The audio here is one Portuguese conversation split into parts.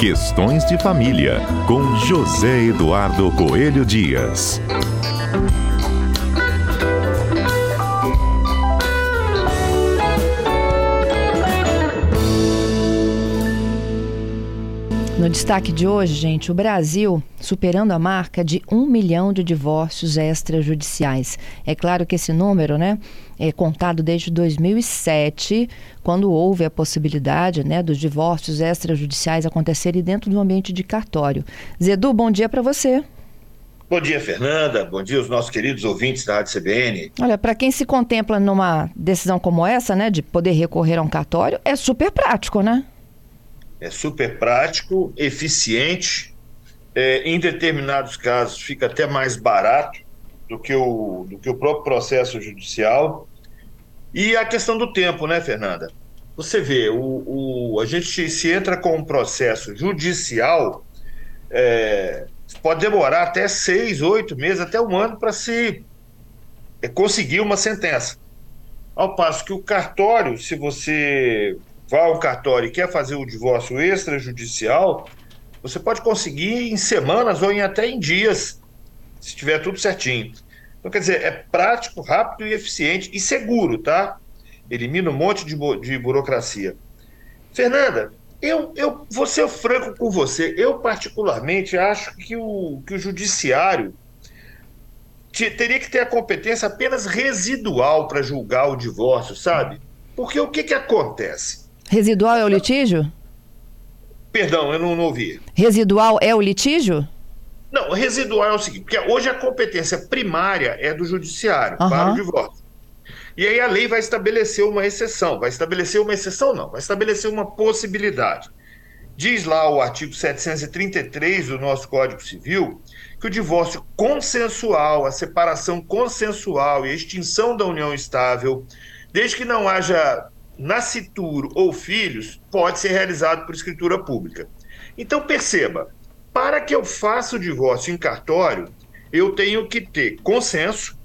Questões de Família, com José Eduardo Coelho Dias. No destaque de hoje, gente, o Brasil superando a marca de um milhão de divórcios extrajudiciais. É claro que esse número, né, é contado desde 2007, quando houve a possibilidade, né, dos divórcios extrajudiciais acontecerem dentro do ambiente de cartório. Zedu, bom dia para você. Bom dia, Fernanda. Bom dia aos nossos queridos ouvintes da Rádio CBN. Olha, para quem se contempla numa decisão como essa, né, de poder recorrer a um cartório, é super prático, né? É super prático, eficiente, é, em determinados casos fica até mais barato do que, o, do que o próprio processo judicial. E a questão do tempo, né, Fernanda? Você vê, o, o a gente se entra com um processo judicial, é, pode demorar até seis, oito meses, até um ano para se é, conseguir uma sentença. Ao passo que o cartório, se você vai ao cartório e quer fazer o divórcio extrajudicial, você pode conseguir em semanas ou em até em dias, se tiver tudo certinho. Então, quer dizer, é prático, rápido e eficiente e seguro, tá? Elimina um monte de, de burocracia. Fernanda, eu, eu vou ser franco com você. Eu, particularmente, acho que o, que o judiciário teria que ter a competência apenas residual para julgar o divórcio, sabe? Porque o que, que acontece? Residual é o litígio? Perdão, eu não, não ouvi. Residual é o litígio? Não, residual é o seguinte, porque hoje a competência primária é do judiciário uhum. para o divórcio. E aí a lei vai estabelecer uma exceção. Vai estabelecer uma exceção, não, vai estabelecer uma possibilidade. Diz lá o artigo 733 do nosso Código Civil que o divórcio consensual, a separação consensual e a extinção da união estável, desde que não haja nascituro ou filhos pode ser realizado por escritura pública. Então perceba, para que eu faça o divórcio em cartório, eu tenho que ter consenso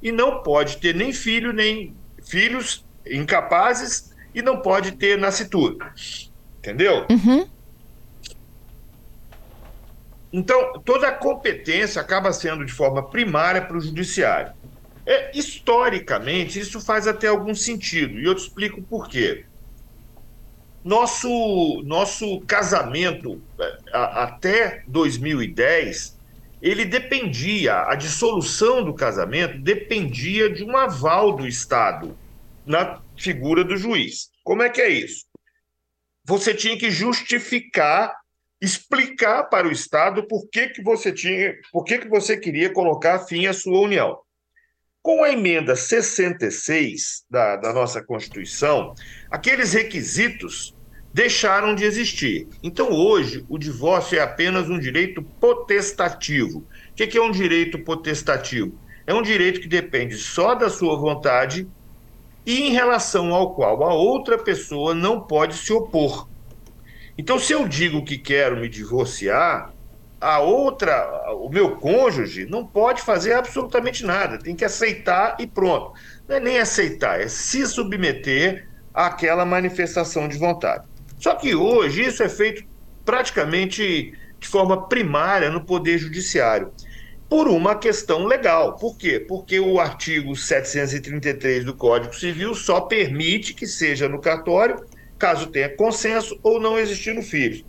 e não pode ter nem filho nem filhos incapazes e não pode ter nascituro. Entendeu? Uhum. Então, toda a competência acaba sendo de forma primária para o judiciário. É, historicamente, isso faz até algum sentido, e eu te explico por quê. Nosso, nosso casamento é, a, até 2010, ele dependia, a dissolução do casamento dependia de um aval do Estado na figura do juiz. Como é que é isso? Você tinha que justificar, explicar para o Estado por que, que você tinha, por que, que você queria colocar fim à sua união. Com a emenda 66 da, da nossa Constituição, aqueles requisitos deixaram de existir. Então, hoje, o divórcio é apenas um direito potestativo. O que é um direito potestativo? É um direito que depende só da sua vontade e em relação ao qual a outra pessoa não pode se opor. Então, se eu digo que quero me divorciar, a outra, o meu cônjuge, não pode fazer absolutamente nada, tem que aceitar e pronto. Não é nem aceitar, é se submeter àquela manifestação de vontade. Só que hoje isso é feito praticamente de forma primária no Poder Judiciário, por uma questão legal. Por quê? Porque o artigo 733 do Código Civil só permite que seja no cartório caso tenha consenso ou não existindo filhos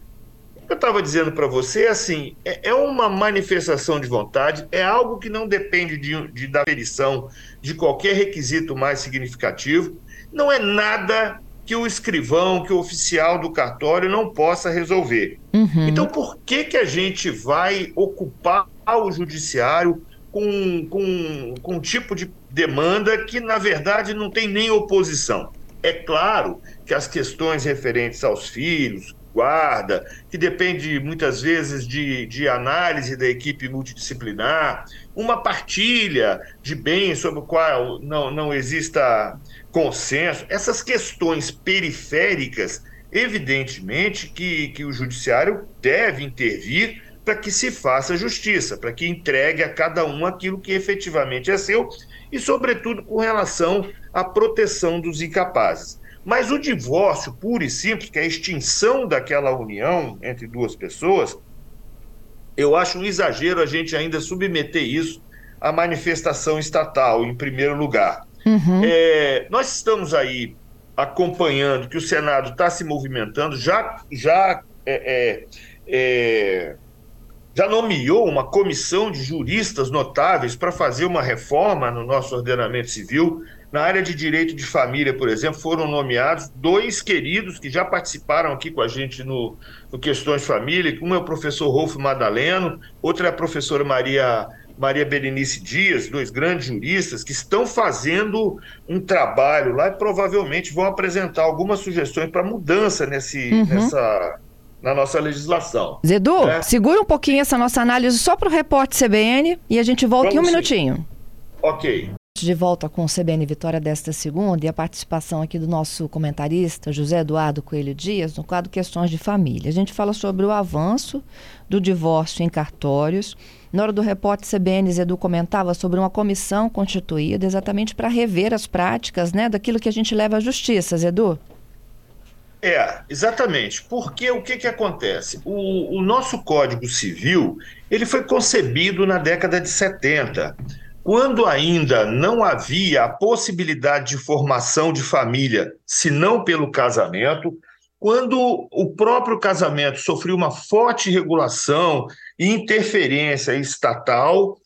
eu estava dizendo para você, assim, é, é, uma manifestação de vontade, é algo que não depende de, de, da perição de qualquer requisito mais significativo, não é nada que o escrivão, que o oficial do cartório não possa resolver. Uhum. Então, por que, que a gente vai ocupar o judiciário com, com, com um tipo de demanda que, na verdade, não tem nem oposição? É claro que as questões referentes aos filhos, guarda, que depende muitas vezes de, de análise da equipe multidisciplinar, uma partilha de bens sobre o qual não, não exista consenso. Essas questões periféricas, evidentemente que, que o judiciário deve intervir para que se faça justiça, para que entregue a cada um aquilo que efetivamente é seu e, sobretudo, com relação à proteção dos incapazes. Mas o divórcio puro e simples, que é a extinção daquela união entre duas pessoas, eu acho um exagero a gente ainda submeter isso à manifestação estatal, em primeiro lugar. Uhum. É, nós estamos aí acompanhando que o Senado está se movimentando, já, já, é, é, é, já nomeou uma comissão de juristas notáveis para fazer uma reforma no nosso ordenamento civil. Na área de direito de família, por exemplo, foram nomeados dois queridos que já participaram aqui com a gente no, no Questões de Família. Um é o professor Rolfo Madaleno, outro é a professora Maria Maria Berenice Dias, dois grandes juristas que estão fazendo um trabalho lá e provavelmente vão apresentar algumas sugestões para mudança nesse, uhum. nessa, na nossa legislação. Zedu, né? segura um pouquinho essa nossa análise só para o repórter CBN e a gente volta Vamos em um sim. minutinho. Ok. De volta com o CBN Vitória desta segunda e a participação aqui do nosso comentarista José Eduardo Coelho Dias no quadro Questões de Família. A gente fala sobre o avanço do divórcio em cartórios. Na hora do repórter CBN, Edu comentava sobre uma comissão constituída exatamente para rever as práticas né, daquilo que a gente leva à justiça, Edu. É, exatamente. Porque o que, que acontece? O, o nosso Código Civil ele foi concebido na década de 70 quando ainda não havia a possibilidade de formação de família, se não pelo casamento, quando o próprio casamento sofreu uma forte regulação e interferência estatal,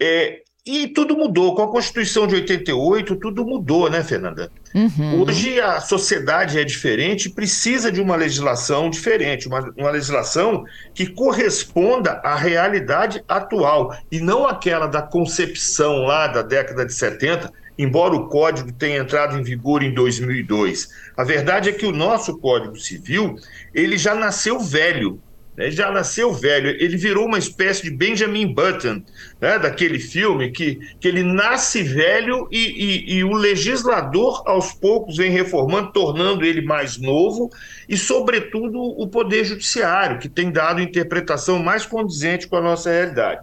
é, e tudo mudou. Com a Constituição de 88, tudo mudou, né, Fernanda? Uhum. Hoje a sociedade é diferente precisa de uma legislação diferente, uma, uma legislação que corresponda à realidade atual e não aquela da concepção lá da década de 70, embora o código tenha entrado em vigor em 2002. A verdade é que o nosso Código Civil ele já nasceu velho né, já nasceu velho, ele virou uma espécie de Benjamin Button, né, daquele filme, que, que ele nasce velho e, e, e, o legislador, aos poucos, vem reformando, tornando ele mais novo, e, sobretudo, o Poder Judiciário, que tem dado interpretação mais condizente com a nossa realidade.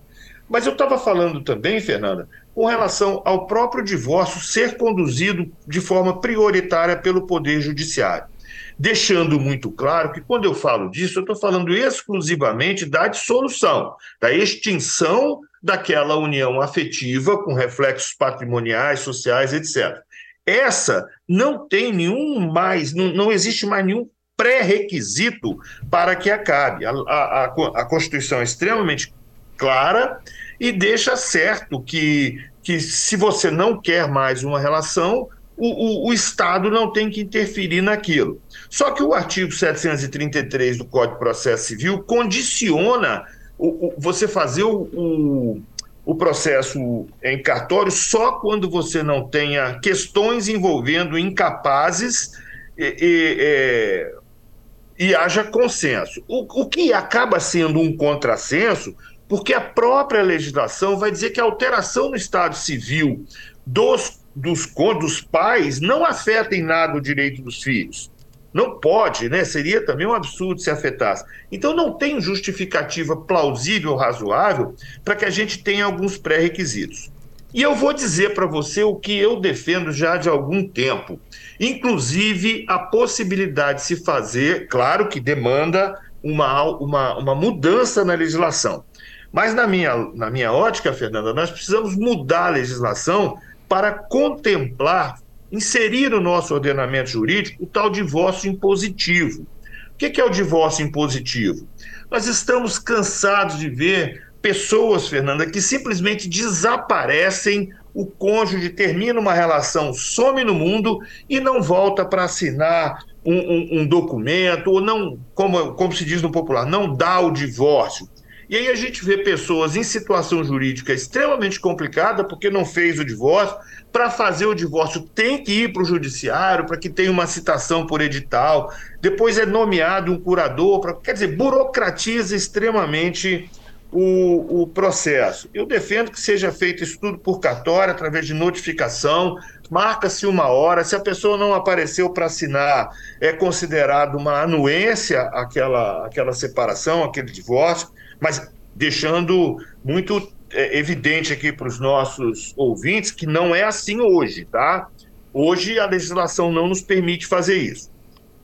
Mas eu estava falando também, Fernanda, com relação ao próprio divórcio ser conduzido de forma prioritária pelo Poder Judiciário deixando muito claro que quando eu falo disso, eu estou falando exclusivamente da dissolução, da extinção daquela união afetiva com reflexos patrimoniais, sociais, etc. Essa não tem nenhum mais, não, não existe mais nenhum pré-requisito para que acabe. A, a, a Constituição é extremamente clara e deixa certo que, que se você não quer mais uma relação, o, o, o, Estado não tem que interferir naquilo. Só que o artigo 733 do Código de Processo Civil condiciona o, você fazer o, o, processo em cartório só quando você não tenha questões envolvendo incapazes e, e, é, e haja consenso. O, o que acaba sendo um contrassenso, porque a própria legislação vai dizer que a alteração no Estado Civil dos dos, dos pais não afeta em nada o direito dos filhos. Não pode, né? Seria também um absurdo se afetasse. Então não tem justificativa plausível, razoável, para que a gente tenha alguns pré-requisitos. E eu vou dizer para você o que eu defendo já de algum tempo, inclusive a possibilidade de se fazer, claro que demanda uma, uma, uma mudança na legislação. Mas na minha, na minha ótica, Fernanda, nós precisamos mudar a legislação para contemplar, inserir no nosso ordenamento jurídico o tal divórcio impositivo. O que é o divórcio impositivo? Nós estamos cansados de ver pessoas, Fernanda, que simplesmente desaparecem, o cônjuge termina uma relação, some no mundo e não volta para assinar um, um, um, documento, ou não, como, como se diz no popular, não dá o divórcio. E aí a gente vê pessoas em situação jurídica extremamente complicada, porque não fez o divórcio. Para fazer o divórcio, tem que ir para o judiciário, para que tenha uma citação por edital. Depois é nomeado um curador. Pra, quer dizer, burocratiza extremamente o, o, processo. Eu defendo que seja feito isso tudo por cartório, através de notificação, marca-se uma hora, se a pessoa não apareceu para assinar, é considerado uma anuência aquela, aquela separação, aquele divórcio mas deixando muito é, evidente aqui para os nossos ouvintes que não é assim hoje, tá? Hoje a legislação não nos permite fazer isso.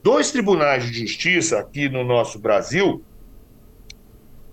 Dois tribunais de justiça aqui no nosso Brasil,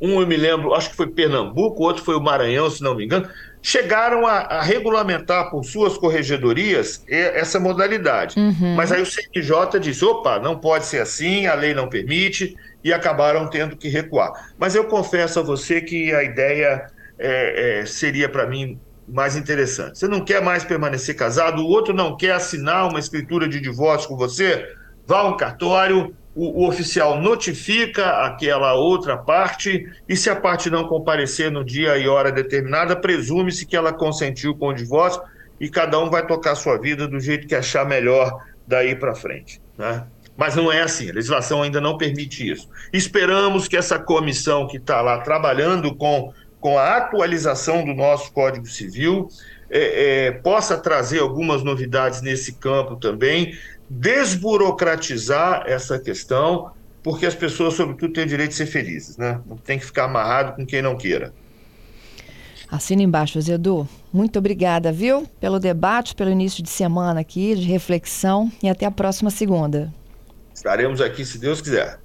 um eu me lembro, acho que foi Pernambuco, outro foi o Maranhão, se não me engano, chegaram a, a regulamentar por suas corregedorias essa modalidade. Uhum. Mas aí o CNJ disse: opa, não pode ser assim, a lei não permite, e acabaram tendo que recuar. Mas eu confesso a você que a ideia é, é, seria para mim mais interessante. Você não quer mais permanecer casado, o outro não quer assinar uma escritura de divórcio com você? Vá ao cartório, o, o, oficial notifica aquela outra parte e se a parte não comparecer no dia e hora determinada, presume-se que ela consentiu com o divórcio e cada um vai tocar sua vida do jeito que achar melhor daí para frente, né? Mas não é assim, a legislação ainda não permite isso. Esperamos que essa comissão que está lá trabalhando com, com a atualização do nosso Código Civil é, é, possa trazer algumas novidades nesse campo também, desburocratizar essa questão, porque as pessoas, sobretudo, têm o direito de ser felizes, né? Não tem que ficar amarrado com quem não queira. Assina embaixo, Zedu. Muito obrigada, viu? Pelo debate, pelo início de semana aqui, de reflexão e até a próxima segunda. Estaremos aqui, se Deus quiser.